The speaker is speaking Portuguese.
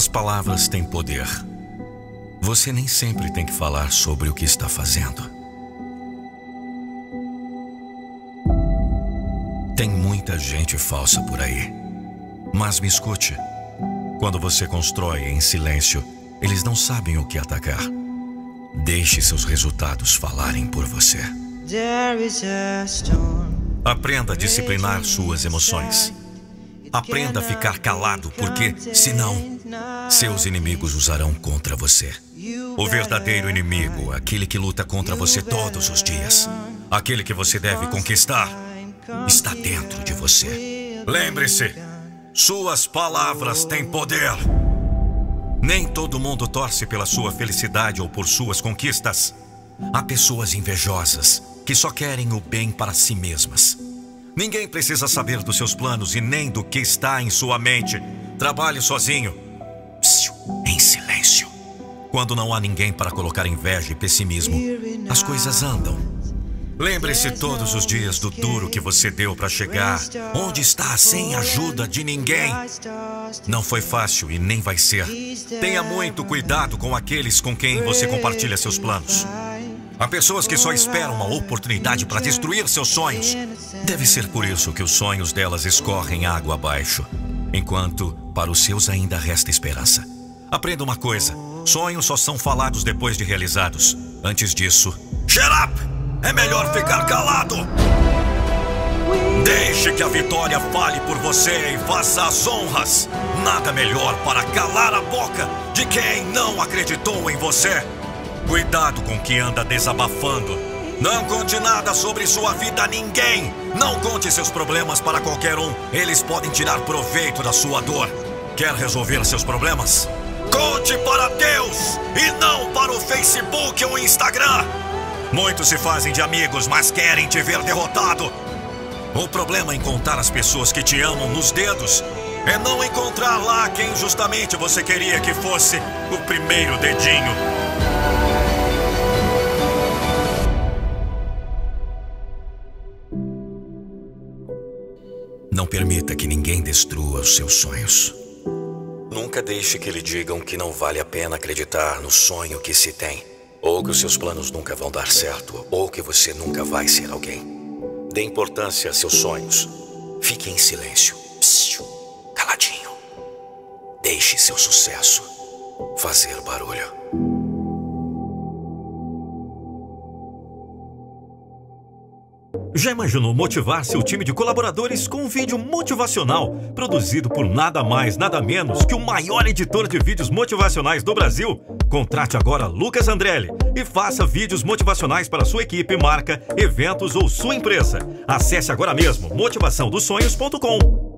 As palavras têm poder. Você nem sempre tem que falar sobre o que está fazendo. Tem muita gente falsa por aí. Mas me escute. Quando você constrói em silêncio, eles não sabem o que atacar. Deixe seus resultados falarem por você. Aprenda a disciplinar suas emoções. Aprenda a ficar calado, porque, senão, seus inimigos usarão contra você. O verdadeiro inimigo, aquele que luta contra você todos os dias, aquele que você deve conquistar, está dentro de você. Lembre-se, suas palavras têm poder. Nem todo mundo torce pela sua felicidade ou por suas conquistas. Há pessoas invejosas que só querem o bem para si mesmas. Ninguém precisa saber dos seus planos e nem do que está em sua mente. Trabalhe sozinho. Quando não há ninguém para colocar inveja e pessimismo, as coisas andam. Lembre-se todos os dias do duro que você deu para chegar onde está sem ajuda de ninguém. Não foi fácil e nem vai ser. Tenha muito cuidado com aqueles com quem você compartilha seus planos. Há pessoas que só esperam uma oportunidade para destruir seus sonhos. Deve ser por isso que os sonhos delas escorrem água abaixo, enquanto para os seus ainda resta esperança. Aprenda uma coisa: sonhos só são falados depois de realizados. Antes disso, shut up! É melhor ficar calado! Deixe que a vitória fale por você e faça as honras. Nada melhor para calar a boca de quem não acreditou em você. Cuidado com quem anda desabafando. Não conte nada sobre sua vida a ninguém. Não conte seus problemas para qualquer um. Eles podem tirar proveito da sua dor. Quer resolver seus problemas? Conte para Deus e não para o Facebook ou Instagram. Muitos se fazem de amigos, mas querem te ver derrotado. O problema em contar as pessoas que te amam nos dedos é não encontrar lá quem justamente você queria que fosse o primeiro dedinho. Não permita que ninguém destrua os seus sonhos. Nunca deixe que lhe digam que não vale a pena acreditar no sonho que se tem, ou que os seus planos nunca vão dar certo, ou que você nunca vai ser alguém. Dê importância a seus sonhos. Fique em silêncio, Psiu, caladinho. Deixe seu sucesso fazer barulho. Já imaginou motivar seu time de colaboradores com um vídeo motivacional produzido por nada mais, nada menos que o maior editor de vídeos motivacionais do Brasil? Contrate agora Lucas Andrelli e faça vídeos motivacionais para sua equipe, marca, eventos ou sua empresa. Acesse agora mesmo motivaçãodosonhos.com.